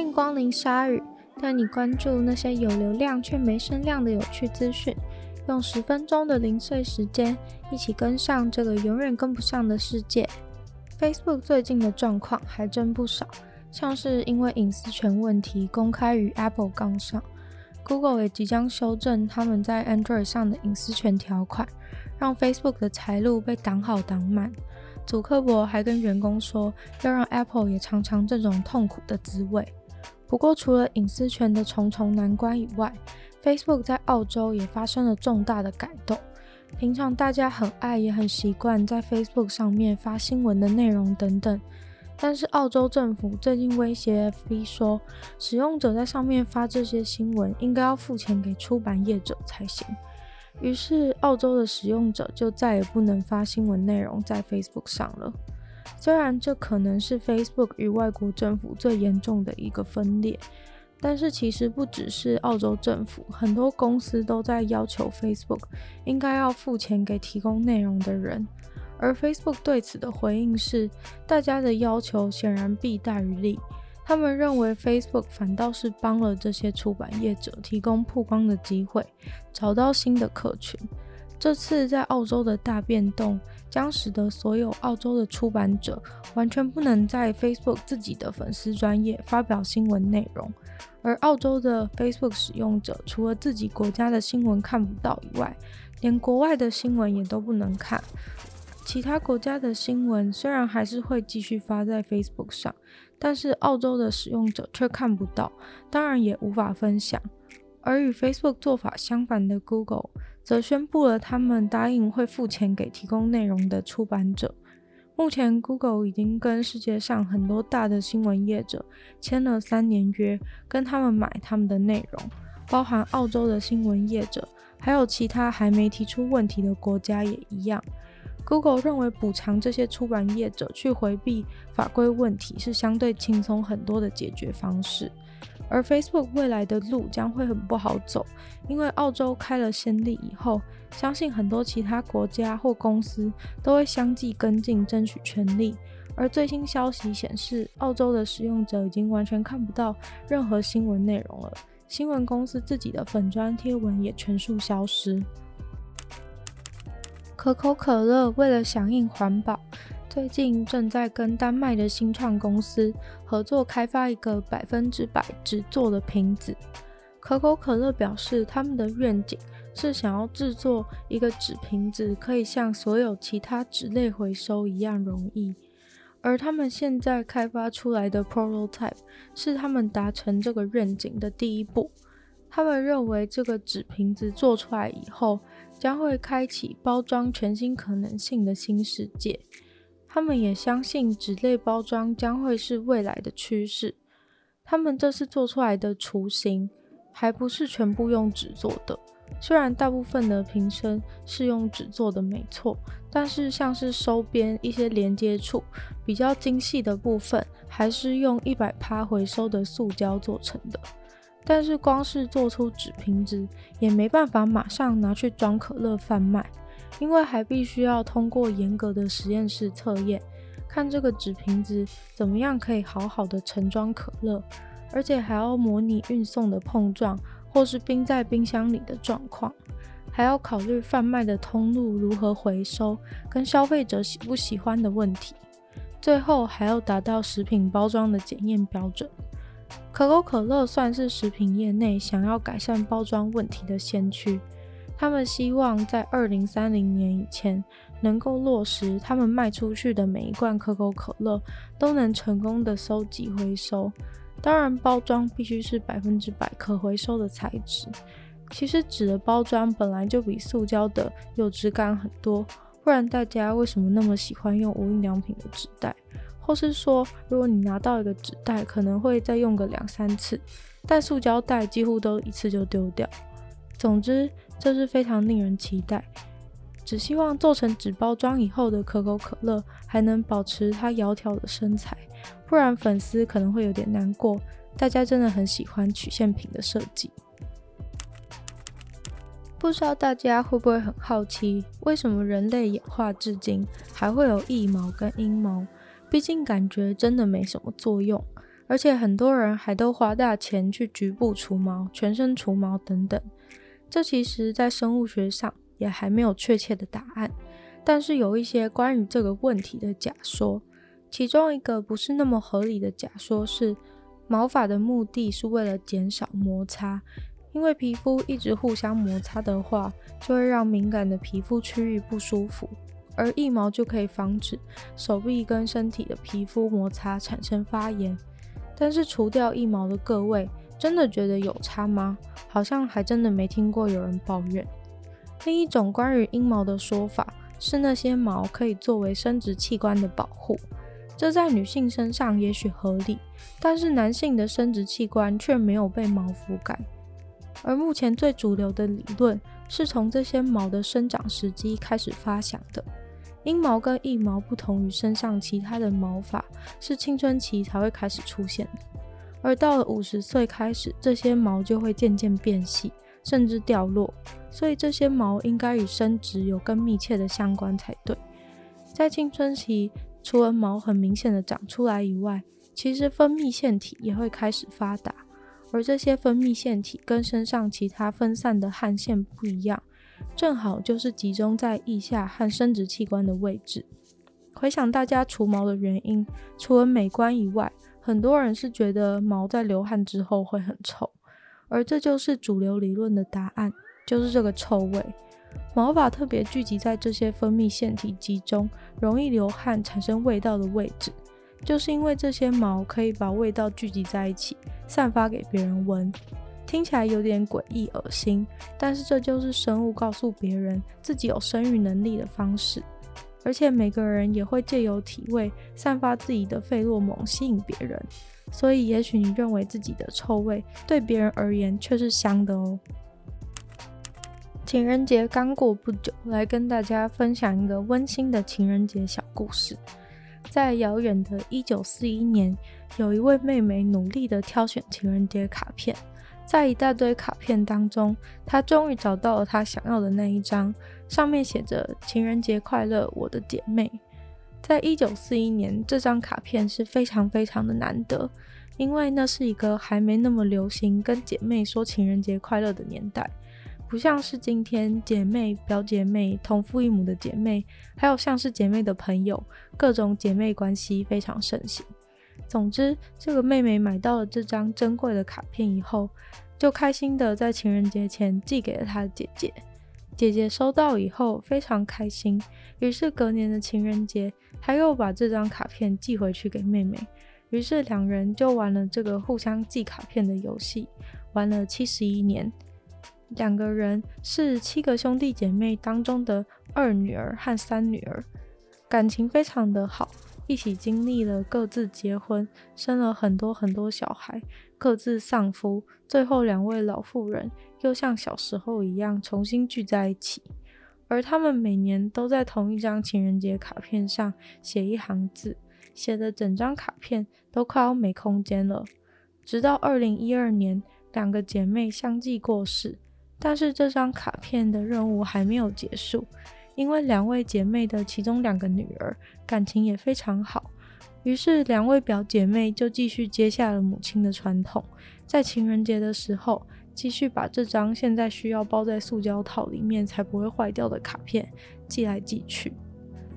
迎光临鲨鱼，带你关注那些有流量却没声量的有趣资讯。用十分钟的零碎时间，一起跟上这个永远跟不上的世界。Facebook 最近的状况还真不少，像是因为隐私权问题公开与 Apple 杠上，Google 也即将修正他们在 Android 上的隐私权条款，让 Facebook 的财路被挡好挡满。祖克伯还跟员工说，要让 Apple 也尝尝这种痛苦的滋味。不过，除了隐私权的重重难关以外，Facebook 在澳洲也发生了重大的改动。平常大家很爱也很习惯在 Facebook 上面发新闻的内容等等，但是澳洲政府最近威胁 FB 说，使用者在上面发这些新闻应该要付钱给出版业者才行。于是，澳洲的使用者就再也不能发新闻内容在 Facebook 上了。虽然这可能是 Facebook 与外国政府最严重的一个分裂，但是其实不只是澳洲政府，很多公司都在要求 Facebook 应该要付钱给提供内容的人。而 Facebook 对此的回应是，大家的要求显然弊大于利。他们认为 Facebook 反倒是帮了这些出版业者提供曝光的机会，找到新的客群。这次在澳洲的大变动将使得所有澳洲的出版者完全不能在 Facebook 自己的粉丝专业发表新闻内容，而澳洲的 Facebook 使用者除了自己国家的新闻看不到以外，连国外的新闻也都不能看。其他国家的新闻虽然还是会继续发在 Facebook 上，但是澳洲的使用者却看不到，当然也无法分享。而与 Facebook 做法相反的 Google 则宣布了，他们答应会付钱给提供内容的出版者。目前，Google 已经跟世界上很多大的新闻业者签了三年约，跟他们买他们的内容，包含澳洲的新闻业者，还有其他还没提出问题的国家也一样。Google 认为补偿这些出版业者去回避法规问题是相对轻松很多的解决方式，而 Facebook 未来的路将会很不好走，因为澳洲开了先例以后，相信很多其他国家或公司都会相继跟进争取权利。而最新消息显示，澳洲的使用者已经完全看不到任何新闻内容了，新闻公司自己的粉砖贴文也全数消失。可口可乐为了响应环保，最近正在跟丹麦的新创公司合作开发一个百分之百纸做的瓶子。可口可乐表示，他们的愿景是想要制作一个纸瓶子，可以像所有其他纸类回收一样容易。而他们现在开发出来的 prototype 是他们达成这个愿景的第一步。他们认为，这个纸瓶子做出来以后，将会开启包装全新可能性的新世界。他们也相信纸类包装将会是未来的趋势。他们这次做出来的雏形还不是全部用纸做的，虽然大部分的瓶身是用纸做的没错，但是像是收边一些连接处比较精细的部分，还是用一百趴回收的塑胶做成的。但是光是做出纸瓶子，也没办法马上拿去装可乐贩卖，因为还必须要通过严格的实验室测验，看这个纸瓶子怎么样可以好好的盛装可乐，而且还要模拟运送的碰撞，或是冰在冰箱里的状况，还要考虑贩卖的通路如何回收，跟消费者喜不喜欢的问题，最后还要达到食品包装的检验标准。可口可乐算是食品业内想要改善包装问题的先驱。他们希望在二零三零年以前能够落实，他们卖出去的每一罐可口可乐都能成功的收集回收。当然，包装必须是百分之百可回收的材质。其实纸的包装本来就比塑胶的有质感很多，不然大家为什么那么喜欢用无印良品的纸袋？或是说，如果你拿到一个纸袋，可能会再用个两三次，但塑胶袋几乎都一次就丢掉。总之，这是非常令人期待。只希望做成纸包装以后的可口可乐还能保持它窈窕的身材，不然粉丝可能会有点难过。大家真的很喜欢曲线瓶的设计。不知道大家会不会很好奇，为什么人类演化至今还会有腋毛跟阴毛？毕竟感觉真的没什么作用，而且很多人还都花大钱去局部除毛、全身除毛等等。这其实，在生物学上也还没有确切的答案。但是有一些关于这个问题的假说，其中一个不是那么合理的假说是，毛发的目的是为了减少摩擦，因为皮肤一直互相摩擦的话，就会让敏感的皮肤区域不舒服，而一毛就可以防止手臂跟身体的皮肤摩擦产生发炎。但是除掉一毛的各位，真的觉得有差吗？好像还真的没听过有人抱怨。另一种关于阴毛的说法。是那些毛可以作为生殖器官的保护，这在女性身上也许合理，但是男性的生殖器官却没有被毛覆盖。而目前最主流的理论是从这些毛的生长时机开始发想的。阴毛跟腋毛不同于身上其他的毛发，是青春期才会开始出现的，而到了五十岁开始，这些毛就会渐渐变细。甚至掉落，所以这些毛应该与生殖有更密切的相关才对。在青春期，除了毛很明显的长出来以外，其实分泌腺体也会开始发达，而这些分泌腺体跟身上其他分散的汗腺不一样，正好就是集中在腋下和生殖器官的位置。回想大家除毛的原因，除了美观以外，很多人是觉得毛在流汗之后会很臭。而这就是主流理论的答案，就是这个臭味。毛发特别聚集在这些分泌腺体集中、容易流汗、产生味道的位置，就是因为这些毛可以把味道聚集在一起，散发给别人闻。听起来有点诡异、恶心，但是这就是生物告诉别人自己有生育能力的方式。而且每个人也会借由体味散发自己的费洛蒙吸引别人。所以，也许你认为自己的臭味对别人而言却是香的哦。情人节刚过不久，来跟大家分享一个温馨的情人节小故事。在遥远的一九四一年，有一位妹妹努力地挑选情人节卡片，在一大堆卡片当中，她终于找到了她想要的那一张，上面写着“情人节快乐，我的姐妹”。在一九四一年，这张卡片是非常非常的难得，因为那是一个还没那么流行跟姐妹说情人节快乐的年代，不像是今天姐妹、表姐妹、同父异母的姐妹，还有像是姐妹的朋友，各种姐妹关系非常盛行。总之，这个妹妹买到了这张珍贵的卡片以后，就开心的在情人节前寄给了她的姐姐。姐姐收到以后非常开心，于是隔年的情人节，她又把这张卡片寄回去给妹妹。于是两人就玩了这个互相寄卡片的游戏，玩了七十一年。两个人是七个兄弟姐妹当中的二女儿和三女儿，感情非常的好。一起经历了各自结婚，生了很多很多小孩，各自丧夫，最后两位老妇人又像小时候一样重新聚在一起。而他们每年都在同一张情人节卡片上写一行字，写的整张卡片都快要没空间了。直到二零一二年，两个姐妹相继过世，但是这张卡片的任务还没有结束。因为两位姐妹的其中两个女儿感情也非常好，于是两位表姐妹就继续接下了母亲的传统，在情人节的时候继续把这张现在需要包在塑胶套里面才不会坏掉的卡片寄来寄去。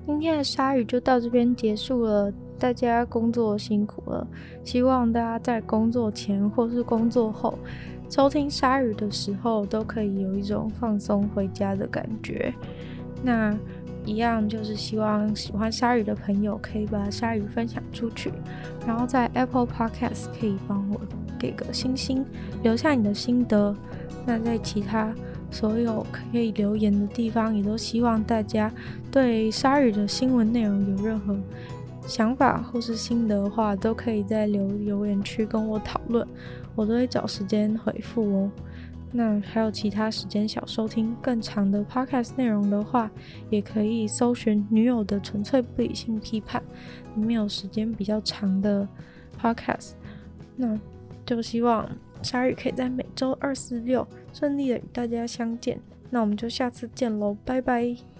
今天的鲨鱼就到这边结束了，大家工作辛苦了，希望大家在工作前或是工作后收听鲨鱼的时候都可以有一种放松回家的感觉。那一样就是希望喜欢鲨鱼的朋友可以把鲨鱼分享出去，然后在 Apple Podcast 可以帮我给个星星，留下你的心得。那在其他所有可以留言的地方，也都希望大家对鲨鱼的新闻内容有任何想法或是心得的话，都可以在留留言区跟我讨论，我都会找时间回复哦。那还有其他时间想收听更长的 podcast 内容的话，也可以搜寻“女友的纯粹不理性批判”，里面有时间比较长的 podcast。那就希望鲨鱼可以在每周二、四、六顺利的与大家相见。那我们就下次见喽，拜拜。